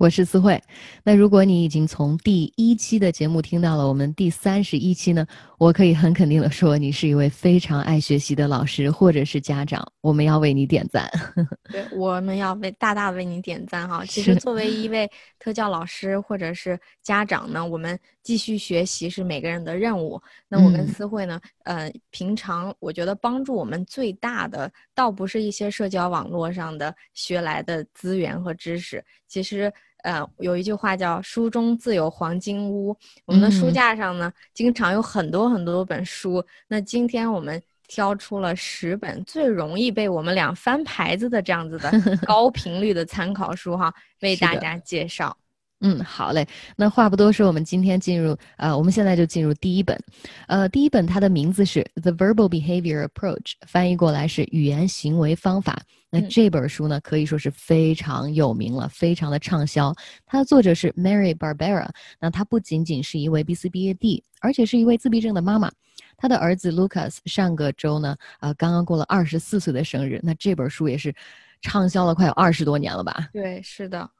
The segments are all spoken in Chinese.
我是思慧。那如果你已经从第一期的节目听到了我们第三十一期呢，我可以很肯定的说，你是一位非常爱学习的老师或者是家长，我们要为你点赞。对，我们要为大大为你点赞哈。其实作为一位特教老师或者是家长呢，我们继续学习是每个人的任务。那我跟思慧呢，呃，平常我觉得帮助我们最大的，倒不是一些社交网络上的学来的资源和知识，其实。呃，有一句话叫“书中自有黄金屋”。我们的书架上呢，经常有很多很多本书。那今天我们挑出了十本最容易被我们俩翻牌子的这样子的 高频率的参考书哈，为大家介绍。嗯，好嘞。那话不多说，我们今天进入，呃，我们现在就进入第一本。呃，第一本它的名字是《The Verbal Behavior Approach》，翻译过来是语言行为方法。那这本书呢，可以说是非常有名了，非常的畅销。它的作者是 Mary Barbera。那她不仅仅是一位 BCBAD，而且是一位自闭症的妈妈。她的儿子 Lucas 上个周呢，呃，刚刚过了二十四岁的生日。那这本书也是畅销了快有二十多年了吧？对，是的。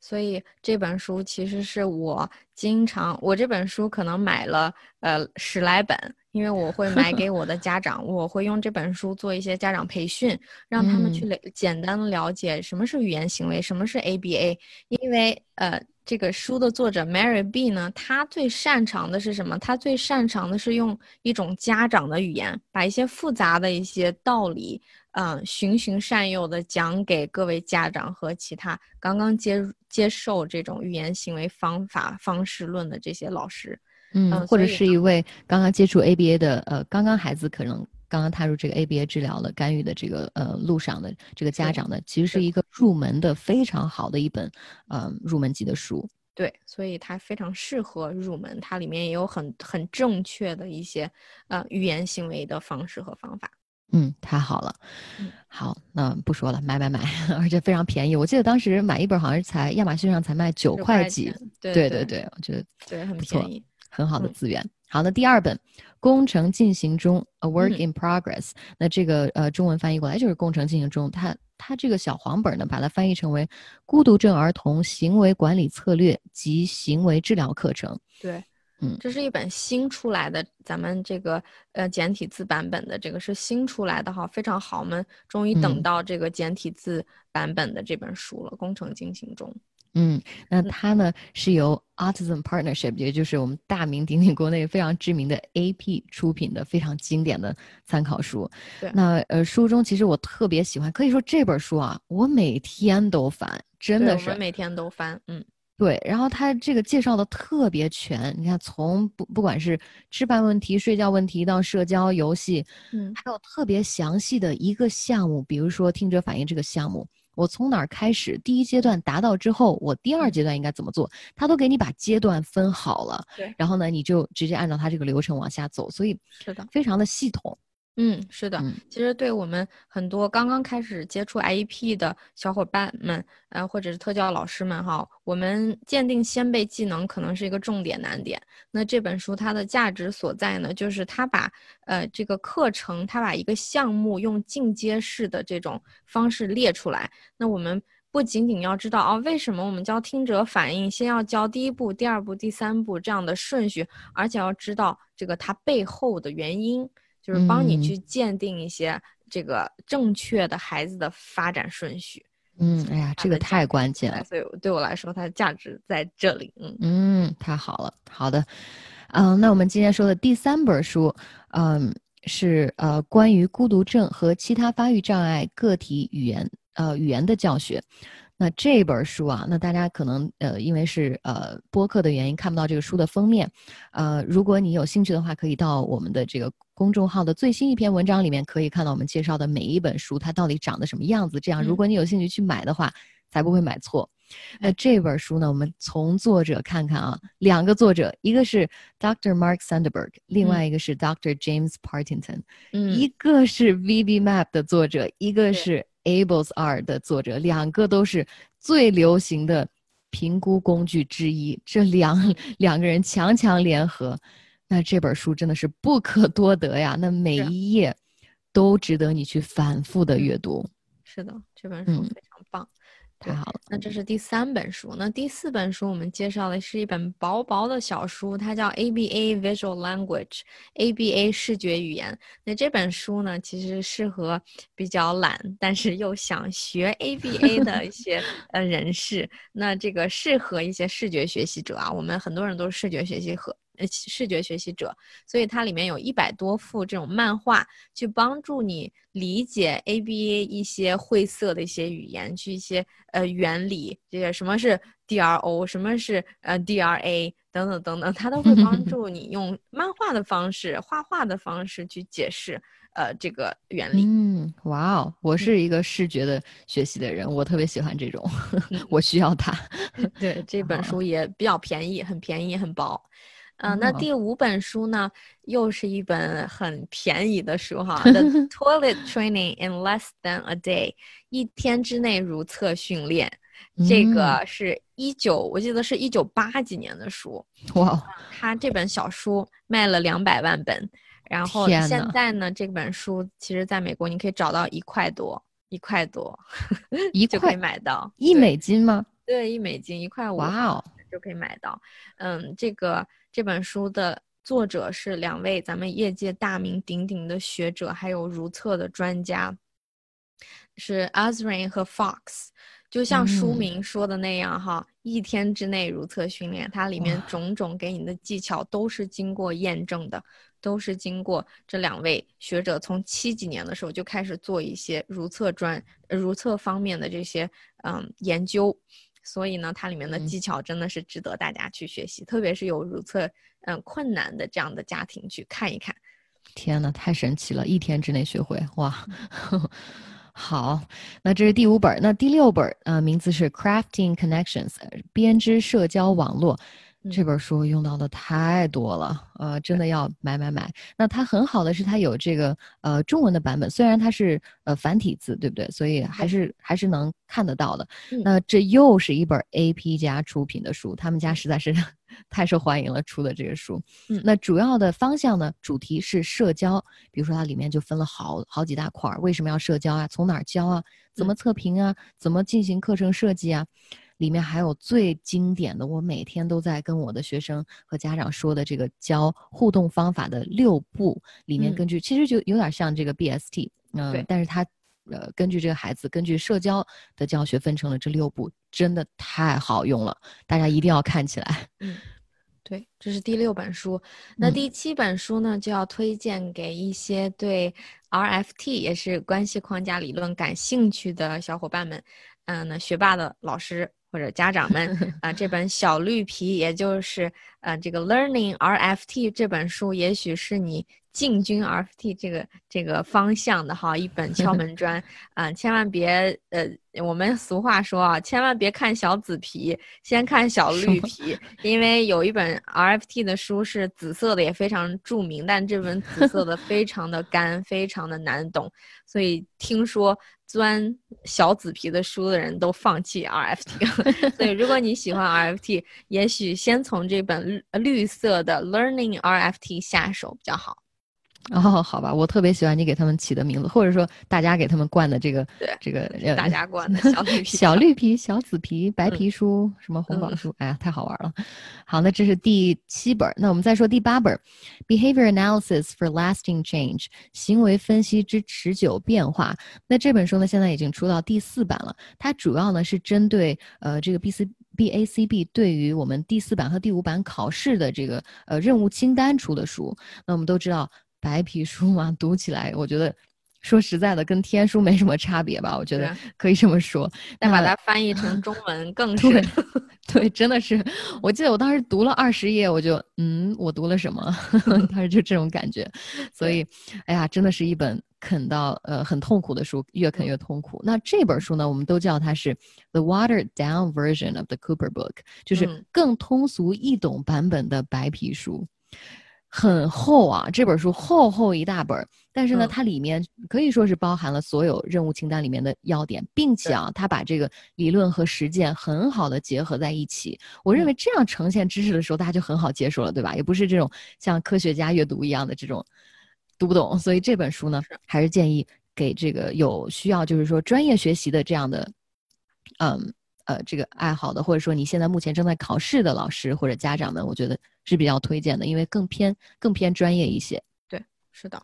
所以这本书其实是我经常，我这本书可能买了呃十来本，因为我会买给我的 家长，我会用这本书做一些家长培训，让他们去了简单的了解什么是语言行为，什么是 ABA。因为呃这个书的作者 Mary B 呢，他最擅长的是什么？他最擅长的是用一种家长的语言，把一些复杂的一些道理。嗯，循循善诱的讲给各位家长和其他刚刚接接受这种语言行为方法方式论的这些老师，嗯，或者是一位刚刚接触 ABA 的呃，刚刚孩子可能刚刚踏入这个 ABA 治疗的干预的这个呃路上的这个家长呢，其实是一个入门的非常好的一本呃入门级的书。对，所以它非常适合入门，它里面也有很很正确的一些呃语言行为的方式和方法。嗯，太好了，好，那不说了，买买买，而且非常便宜。我记得当时买一本好像是才亚马逊上才卖九块几，对对对，我觉得对很便宜，很好的资源。好，那第二本《工程进行中》，A Work in Progress，那这个呃中文翻译过来就是“工程进行中”。它它这个小黄本呢，把它翻译成为《孤独症儿童行为管理策略及行为治疗课程》。对。嗯，这是一本新出来的，咱们这个呃简体字版本的，这个是新出来的哈，非常好，我们终于等到这个简体字版本的这本书了，工程进行中。嗯，那它呢是由 Autism Partnership，也就是我们大名鼎鼎国内非常知名的 AP 出品的非常经典的参考书。对，那呃书中其实我特别喜欢，可以说这本书啊，我每天都翻，真的是每天都翻，嗯。对，然后他这个介绍的特别全，你看从不不管是吃饭问题、睡觉问题到社交游戏，嗯，还有特别详细的一个项目，比如说听者反应这个项目，我从哪儿开始，第一阶段达到之后，我第二阶段应该怎么做，他都给你把阶段分好了，对，然后呢，你就直接按照他这个流程往下走，所以是的，非常的系统。嗯，是的，其实对我们很多刚刚开始接触 IEP 的小伙伴们，呃，或者是特教老师们哈，我们鉴定先辈技能可能是一个重点难点。那这本书它的价值所在呢，就是它把呃这个课程，它把一个项目用进阶式的这种方式列出来。那我们不仅仅要知道哦，为什么我们教听者反应，先要教第一步、第二步、第三步这样的顺序，而且要知道这个它背后的原因。就是帮你去鉴定一些这个正确的孩子的发展顺序。嗯，哎呀，这个太关键了。所以对我来说，它的价值在这里。嗯嗯，太好了。好的，嗯，那我们今天说的第三本书，嗯，是呃关于孤独症和其他发育障碍个体语言呃语言的教学。那这本书啊，那大家可能呃，因为是呃播客的原因看不到这个书的封面，呃，如果你有兴趣的话，可以到我们的这个公众号的最新一篇文章里面，可以看到我们介绍的每一本书它到底长得什么样子。这样，如果你有兴趣去买的话，才不会买错。那这本书呢，我们从作者看看啊，两个作者，一个是 Dr. Mark Sandberg，另外一个是 Dr. James Partington，一个是 VB-MAP 的作者，一个是。Abels R 的作者，两个都是最流行的评估工具之一。这两两个人强强联合，那这本书真的是不可多得呀！那每一页都值得你去反复的阅读。是的，这本书非常棒。太好了，那这是第三本书。那第四本书我们介绍的是一本薄薄的小书，它叫 ABA Visual Language，ABA 视觉语言。那这本书呢，其实适合比较懒但是又想学 ABA 的一些呃人士。那这个适合一些视觉学习者啊，我们很多人都是视觉学习和。呃，视觉学习者，所以它里面有一百多幅这种漫画，去帮助你理解 ABA 一些晦涩的一些语言，去一些呃原理，这些什么是 DRO，什么是呃 DRA 等等等等，它都会帮 助你用漫画的方式、画画的方式去解释呃这个原理。嗯，哇哦，我是一个视觉的学习的人，我特别喜欢这种，我需要它。对，这本书也比较便宜，很便宜，很薄。嗯，那第五本书呢，又是一本很便宜的书哈，《The Toilet Training in Less Than a Day》，一天之内如厕训练。这个是一九，我记得是一九八几年的书。哇，他这本小书卖了两百万本，然后现在呢，这本书其实在美国你可以找到一块多，一块多，一就可以买到一美金吗？对，一美金，一块五。哇哦，就可以买到。嗯，这个。这本书的作者是两位咱们业界大名鼎鼎的学者，还有如厕的专家，是 Azrin 和 Fox。就像书名说的那样，哈，一天之内如厕训练，它里面种种给你的技巧都是经过验证的，都是经过这两位学者从七几年的时候就开始做一些如厕专、如厕方面的这些嗯研究。所以呢，它里面的技巧真的是值得大家去学习，特别是有如厕嗯困难的这样的家庭去看一看。天呐，太神奇了！一天之内学会哇！好，那这是第五本，那第六本呃，名字是 Crafting Connections，编织社交网络。这本书用到的太多了，呃，真的要买买买。那它很好的是它有这个呃中文的版本，虽然它是呃繁体字，对不对？所以还是还是能看得到的。那这又是一本 AP 家出品的书，他们家实在是 太受欢迎了，出的这个书。那主要的方向呢，主题是社交，比如说它里面就分了好好几大块儿，为什么要社交啊？从哪儿教啊？怎么测评啊？怎么进行课程设计啊？里面还有最经典的，我每天都在跟我的学生和家长说的这个教互动方法的六步，里面根据其实就有点像这个 BST，嗯，但是它呃根据这个孩子根据社交的教学分成了这六步，真的太好用了，大家一定要看起来。嗯，对，这是第六本书，那第七本书呢就要推荐给一些对 RFT 也是关系框架理论感兴趣的小伙伴们，嗯，那学霸的老师。或者家长们 啊，这本小绿皮，也就是呃这个 Learning RFT 这本书，也许是你进军 RFT 这个这个方向的哈一本敲门砖 啊，千万别呃，我们俗话说啊，千万别看小紫皮，先看小绿皮，因为有一本 RFT 的书是紫色的，也非常著名，但这本紫色的非常的干，非常的难懂，所以听说。钻小紫皮的书的人都放弃 RFT 了，所以如果你喜欢 RFT，也许先从这本绿色的 Learning RFT 下手比较好。哦，好吧，我特别喜欢你给他们起的名字，或者说大家给他们冠的这个，对，这个大家冠的小绿 皮、小绿皮、小紫皮、白皮书，什么红宝书，哎呀，太好玩了。好，那这是第七本，那我们再说第八本，Behavior Analysis for Lasting Change，行为分析之持久变化。那这本书呢，现在已经出到第四版了，它主要呢是针对呃这个 B C B A C B 对于我们第四版和第五版考试的这个呃任务清单出的书。那我们都知道。白皮书嘛，读起来我觉得，说实在的，跟天书没什么差别吧？我觉得可以这么说。但把它翻译成中文更是，对，真的是。我记得我当时读了二十页，我就嗯，我读了什么？当时就这种感觉。所以，哎呀，真的是一本啃到呃很痛苦的书，越啃越痛苦。那这本书呢，我们都叫它是 The Watered Down Version of the Cooper Book，就是更通俗易懂版本的白皮书。很厚啊，这本书厚厚一大本儿，但是呢，嗯它里面可以说是包含了所有任务清单里面的要点，并且啊，它把这个理论和实践很好的结合在一起。我认为这样呈现知识的时候，大家就很好接受了，对吧？也不是这种像科学家阅读一样的这种读不懂。所以这本书呢，还是建议给这个有需要，就是说专业学习的这样的，嗯。呃，这个爱好的，或者说你现在目前正在考试的老师或者家长们，我觉得是比较推荐的，因为更偏更偏专业一些。对是的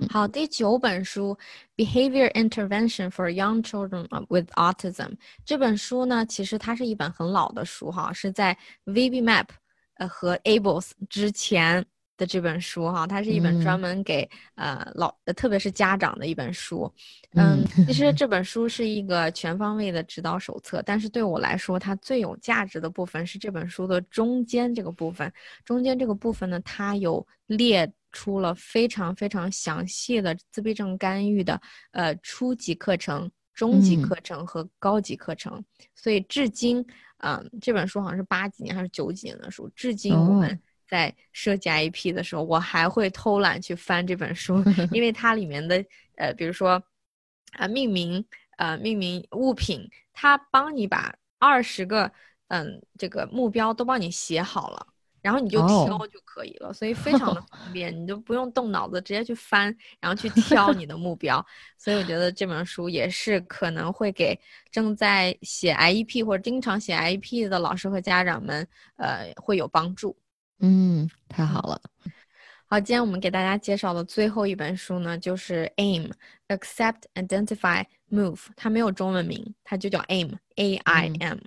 嗯，好，第九本书《Behavior Intervention for Young Children with Autism》这本书呢，其实它是一本很老的书哈，是在 VB-MAP 呃和 ABLES 之前的这本书哈，它是一本专嗯门给、呃老呃特别是家长的一本书。嗯，其实 这本书是一个全方位的指导手册，但是对我来说，它最有价值的部分是这本书的中间这个部分。中间这个部分呢，它有列出了非常非常详细的自闭症干预的呃初级课程、中级嗯课程和高级课程。所以至今，嗯、这本书好像是八几年还是九几年的书，至今我们哦在设计 IEP 的时候，我还会偷懒去翻这本书，因为它里面的呃，比如说啊、命名呃命名物品，它帮你把二十个嗯这个目标都帮你写好了。然后你就哦挑就可以了，所以非常的 方便，你就不用动脑子，直接去翻，然后去挑你的目标。所以我觉得这本书也是可能会给正在写 IEP 或者经常写 IEP 的老师和家长们，呃，会有帮助。嗯，太好了。好，今天我们给大家介绍的最后一本书呢，就是 AIM Accept Identify Move，它没有中文名，它就叫 AIM A I M。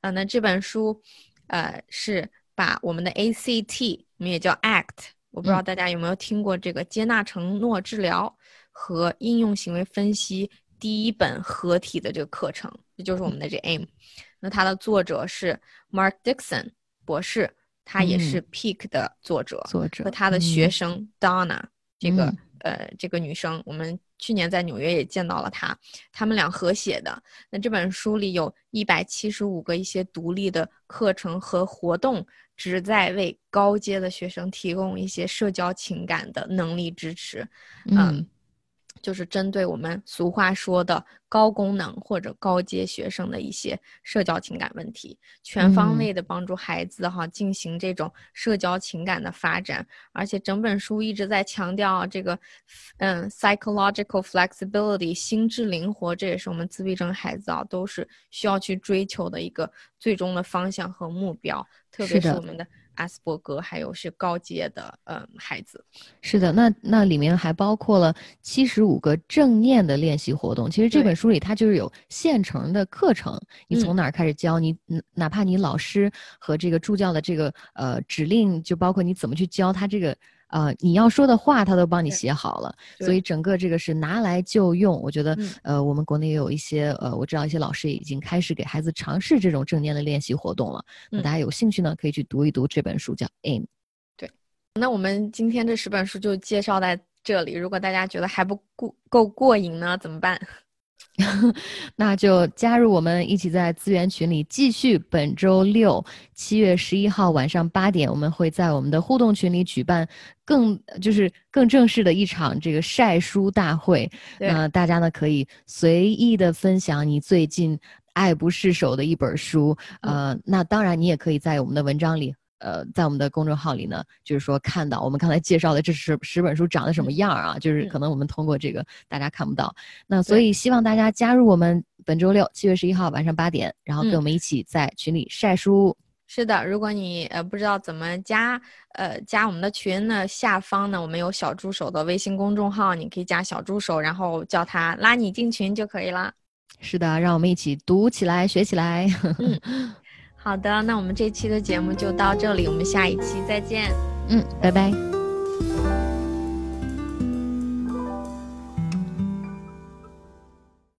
呃，那这本书，呃，是把我们的 ACT，我们也叫 ACT，我不知道大家有没有听过这个接纳承诺治疗和应用行为分析第一本合体的这个课程，这就是我们的这 AIM。那它的作者是 Mark Dixon 博士，他也是 Peak 的作者。作者和他的学生 Donna、这个嗯呃这个女生，我们去年在纽约也见到了她，他们俩合写的。那这本书里有一百七十五个一些独立的课程和活动，旨在为高阶的学生提供一些社交情感的能力支持。嗯就是针对我们俗话说的高功能或者高阶学生的一些社交情感问题，全方嗯。位的帮助孩子哈进行这种社交情感的发展，而且整本书一直在强调这个，嗯，psychological flexibility 心智灵活，这也是我们自闭症孩子啊都是需要去追求的一个最终的方向和目标，特别是我们的阿斯伯格还有是高阶的嗯孩子。是的，那那里面还包括了七十五个正念的练习活动。其实这本书里它就是有现成的课程，你从嗯哪儿开始教你，嗯哪怕你老师和这个助教的这个呃指令，就包括你怎么去教他这个呃你要说的话，他都帮你写好了。所以整个这个是拿来就用。我觉得嗯呃我们国内也有一些呃我知道一些老师已经开始给孩子尝试这种正念的练习活动了。那嗯大家有兴趣呢，可以去读一读这本书，叫 AIM。那我们今天这十本书就介绍在这里。如果大家觉得还不够够过瘾呢，怎么办？那就加入我们一起在资源群里继续。本周六七月十一号晚上八点，我们会在我们的互动群里举办更就是更正式的一场这个晒书大会。对那大家呢可以随意的分享你最近爱不释手的一本书。呃，那当然你也可以在我们的文章里。呃，在我们的公众号里呢，就是说看到我们刚才介绍的这十十本书长得什么样啊？就是嗯可能我们通过这个大家看不到，那所以希望大家加入我们本周六七月十一号晚上八点，然后跟嗯我们一起在群里晒书。是的，如果你呃不知道怎么加呃加我们的群呢，下方呢我们有小助手的微信公众号，你可以加小助手，然后叫他拉你进群就可以了。是的，让我们一起读起来，学起来。好的，那我们这期的节目就到这里，我们下一期再见。嗯，拜拜。